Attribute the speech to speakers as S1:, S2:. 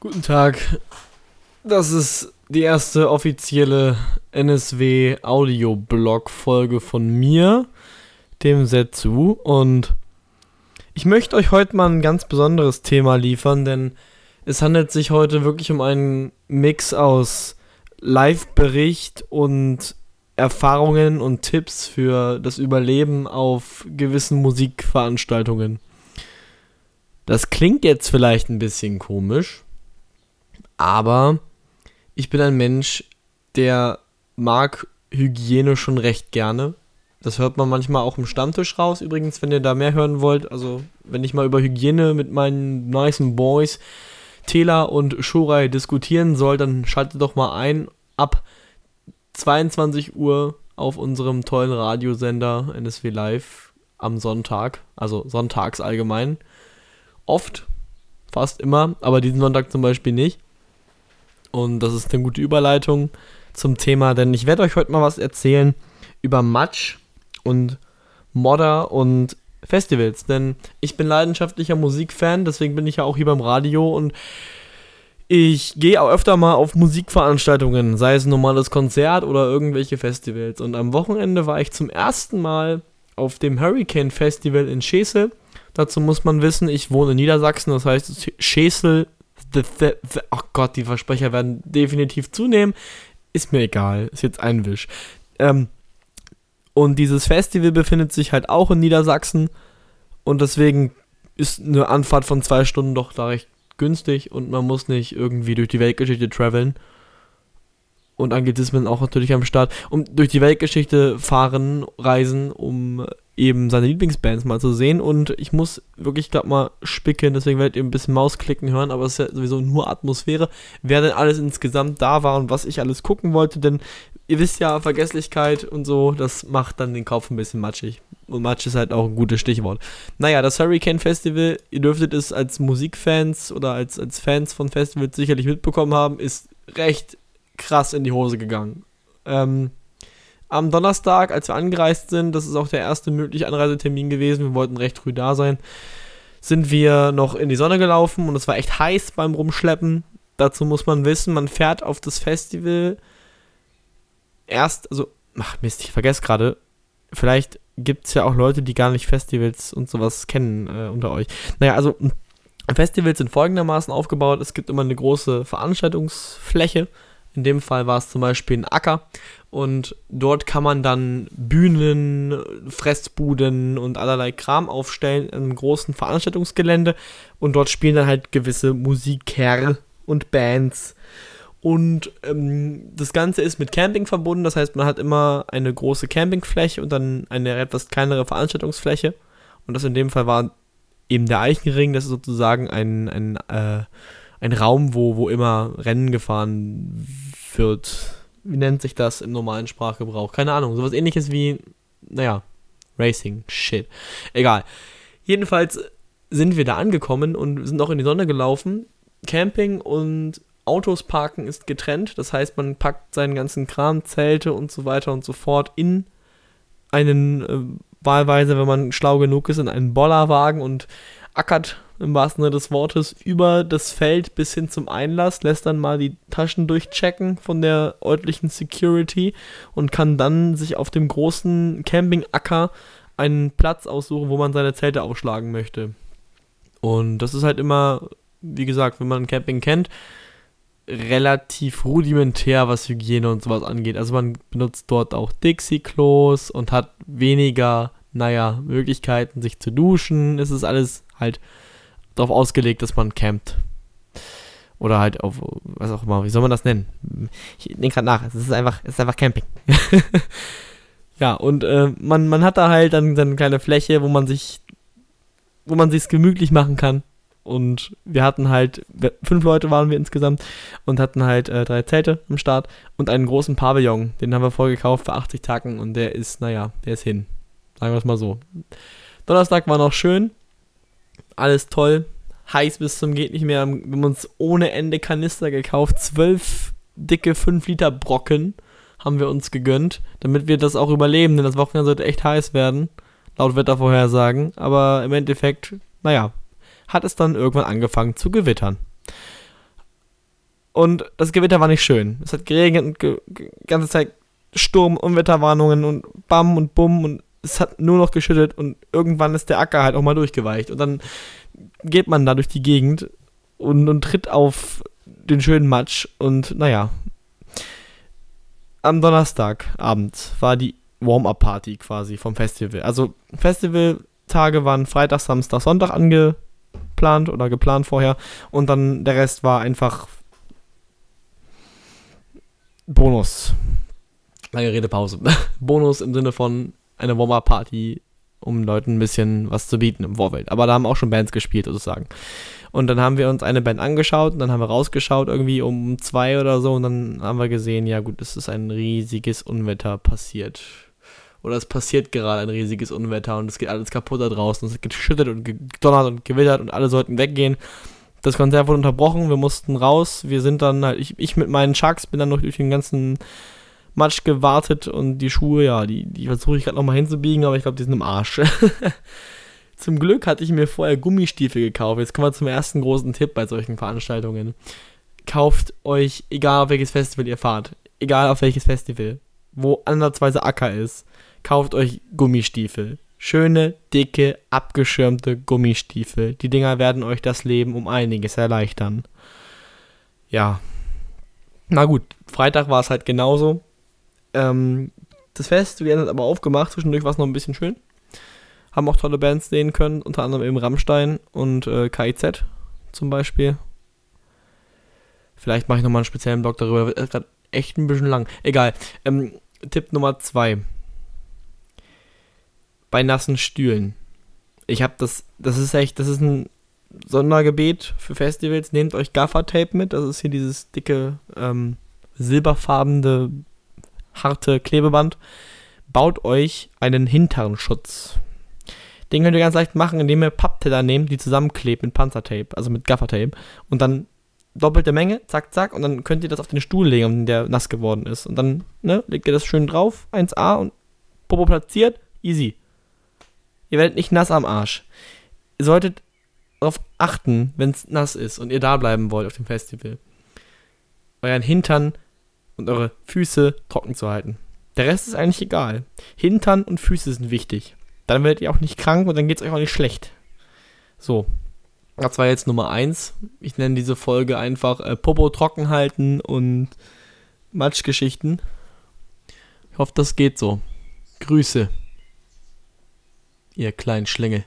S1: Guten Tag. Das ist die erste offizielle NSW Audio-Blog Folge von mir, dem Setsu und ich möchte euch heute mal ein ganz besonderes Thema liefern, denn es handelt sich heute wirklich um einen Mix aus Live-Bericht und Erfahrungen und Tipps für das Überleben auf gewissen Musikveranstaltungen. Das klingt jetzt vielleicht ein bisschen komisch, aber ich bin ein Mensch, der mag Hygiene schon recht gerne. Das hört man manchmal auch im Stammtisch raus. Übrigens, wenn ihr da mehr hören wollt, also wenn ich mal über Hygiene mit meinen nicen Boys Tela und Shorai diskutieren soll, dann schaltet doch mal ein ab 22 Uhr auf unserem tollen Radiosender NSW Live am Sonntag, also sonntags allgemein. Oft, fast immer, aber diesen Sonntag zum Beispiel nicht. Und das ist eine gute Überleitung zum Thema, denn ich werde euch heute mal was erzählen über Matsch und Modder und Festivals. Denn ich bin leidenschaftlicher Musikfan, deswegen bin ich ja auch hier beim Radio und ich gehe auch öfter mal auf Musikveranstaltungen, sei es ein normales Konzert oder irgendwelche Festivals. Und am Wochenende war ich zum ersten Mal auf dem Hurricane Festival in Schesel. Dazu muss man wissen, ich wohne in Niedersachsen, das heißt Schesel. Ach Gott, die Versprecher werden definitiv zunehmen. Ist mir egal, ist jetzt ein Wisch. Ähm, und dieses Festival befindet sich halt auch in Niedersachsen. Und deswegen ist eine Anfahrt von zwei Stunden doch da recht günstig und man muss nicht irgendwie durch die Weltgeschichte traveln. Und Anglizismen auch natürlich am Start. Um durch die Weltgeschichte fahren, reisen, um eben seine Lieblingsbands mal zu sehen. Und ich muss wirklich gerade mal spicken, deswegen werdet ihr ein bisschen Mausklicken hören, aber es ist ja sowieso nur Atmosphäre. Wer denn alles insgesamt da war und was ich alles gucken wollte, denn ihr wisst ja, Vergesslichkeit und so, das macht dann den Kopf ein bisschen matschig. Und Matsch ist halt auch ein gutes Stichwort. Naja, das Hurricane Festival, ihr dürftet es als Musikfans oder als, als Fans von Festivals sicherlich mitbekommen haben, ist recht krass in die Hose gegangen. Ähm, am Donnerstag, als wir angereist sind, das ist auch der erste mögliche Anreisetermin gewesen, wir wollten recht früh da sein, sind wir noch in die Sonne gelaufen und es war echt heiß beim Rumschleppen. Dazu muss man wissen, man fährt auf das Festival erst, also, ach Mist, ich vergesse gerade, vielleicht gibt es ja auch Leute, die gar nicht Festivals und sowas kennen äh, unter euch. Naja, also Festivals sind folgendermaßen aufgebaut. Es gibt immer eine große Veranstaltungsfläche. In dem Fall war es zum Beispiel ein Acker. Und dort kann man dann Bühnen, Fressbuden und allerlei Kram aufstellen einem großen Veranstaltungsgelände. Und dort spielen dann halt gewisse Musiker und Bands und ähm, das Ganze ist mit Camping verbunden, das heißt, man hat immer eine große Campingfläche und dann eine etwas kleinere Veranstaltungsfläche. Und das in dem Fall war eben der Eichenring, das ist sozusagen ein, ein, äh, ein Raum, wo, wo immer Rennen gefahren wird. Wie nennt sich das im normalen Sprachgebrauch? Keine Ahnung, sowas ähnliches wie, naja, Racing, shit. Egal. Jedenfalls sind wir da angekommen und sind auch in die Sonne gelaufen. Camping und Autos parken ist getrennt. Das heißt, man packt seinen ganzen Kram, Zelte und so weiter und so fort in einen, äh, wahlweise, wenn man schlau genug ist, in einen Bollerwagen und ackert im wahrsten Sinne des Wortes über das Feld bis hin zum Einlass, lässt dann mal die Taschen durchchecken von der örtlichen Security und kann dann sich auf dem großen Campingacker einen Platz aussuchen, wo man seine Zelte aufschlagen möchte. Und das ist halt immer, wie gesagt, wenn man Camping kennt, relativ rudimentär, was Hygiene und sowas angeht. Also man benutzt dort auch Dixie-Klos und hat weniger, naja, Möglichkeiten, sich zu duschen. Es ist alles halt darauf ausgelegt, dass man campt. Oder halt auf, was auch immer, wie soll man das nennen? Ich denke gerade nach, es ist einfach, es ist einfach Camping. ja, und äh, man, man hat da halt dann, dann eine kleine Fläche, wo man sich, wo man sich's gemütlich machen kann. Und wir hatten halt, fünf Leute waren wir insgesamt und hatten halt äh, drei Zelte im Start und einen großen Pavillon. Den haben wir vorgekauft für 80 Tacken und der ist, naja, der ist hin. Sagen wir es mal so. Donnerstag war noch schön. Alles toll. Heiß bis zum geht nicht mehr. Wir haben uns ohne Ende Kanister gekauft. Zwölf dicke 5 Liter Brocken haben wir uns gegönnt, damit wir das auch überleben, denn das Wochenende sollte echt heiß werden. Laut Wettervorhersagen. Aber im Endeffekt, naja, hat es dann irgendwann angefangen zu gewittern. Und das Gewitter war nicht schön. Es hat geregnet und ge ganze Zeit Sturm, Unwetterwarnungen und Bam und Bumm und es hat nur noch geschüttet und irgendwann ist der Acker halt auch mal durchgeweicht. Und dann geht man da durch die Gegend und, und tritt auf den schönen Matsch und naja. Am Donnerstagabend war die Warm-Up-Party quasi vom Festival. Also Festivaltage waren Freitag, Samstag, Sonntag angeplant oder geplant vorher und dann der Rest war einfach Bonus. Lange Redepause. Bonus im Sinne von eine Warm-Up-Party, um Leuten ein bisschen was zu bieten im Vorfeld. Aber da haben auch schon Bands gespielt, sozusagen. Und dann haben wir uns eine Band angeschaut und dann haben wir rausgeschaut, irgendwie um zwei oder so. Und dann haben wir gesehen, ja gut, es ist ein riesiges Unwetter passiert. Oder es passiert gerade ein riesiges Unwetter und es geht alles kaputt da draußen. Es geht geschüttet und gedonnert und gewittert und alle sollten weggehen. Das Konzert wurde unterbrochen, wir mussten raus. Wir sind dann halt, ich, ich mit meinen Chucks bin dann noch durch den ganzen Matsch gewartet und die Schuhe, ja, die, die versuche ich gerade nochmal hinzubiegen, aber ich glaube, die sind im Arsch. Zum Glück hatte ich mir vorher Gummistiefel gekauft. Jetzt kommen wir zum ersten großen Tipp bei solchen Veranstaltungen. Kauft euch, egal auf welches Festival ihr fahrt, egal auf welches Festival, wo andersweise Acker ist, kauft euch Gummistiefel. Schöne, dicke, abgeschirmte Gummistiefel. Die Dinger werden euch das Leben um einiges erleichtern. Ja. Na gut, Freitag war es halt genauso. Ähm, das Festival hat aber aufgemacht, zwischendurch war es noch ein bisschen schön haben auch tolle Bands sehen können, unter anderem eben Rammstein und äh, KIZ zum Beispiel. Vielleicht mache ich nochmal einen speziellen Blog darüber, wird gerade echt ein bisschen lang. Egal. Ähm, Tipp Nummer 2. Bei nassen Stühlen. Ich habe das, das ist echt, das ist ein Sondergebet für Festivals. Nehmt euch Gaffer-Tape mit, das ist hier dieses dicke, ähm, silberfarbene, harte Klebeband. Baut euch einen Hinternschutz den könnt ihr ganz leicht machen, indem ihr Pappteller nehmt, die zusammenklebt mit Panzertape, also mit Gaffertape. Und dann doppelte Menge, zack, zack, und dann könnt ihr das auf den Stuhl legen, der nass geworden ist. Und dann ne, legt ihr das schön drauf, 1A und Popo platziert, easy. Ihr werdet nicht nass am Arsch. Ihr solltet darauf achten, wenn es nass ist und ihr da bleiben wollt auf dem Festival, euren Hintern und eure Füße trocken zu halten. Der Rest ist eigentlich egal. Hintern und Füße sind wichtig. Dann werdet ihr auch nicht krank und dann geht es euch auch nicht schlecht. So. Das war jetzt Nummer 1. Ich nenne diese Folge einfach äh, Popo trocken halten und Matschgeschichten. Ich hoffe, das geht so. Grüße. Ihr kleinen Schlinge.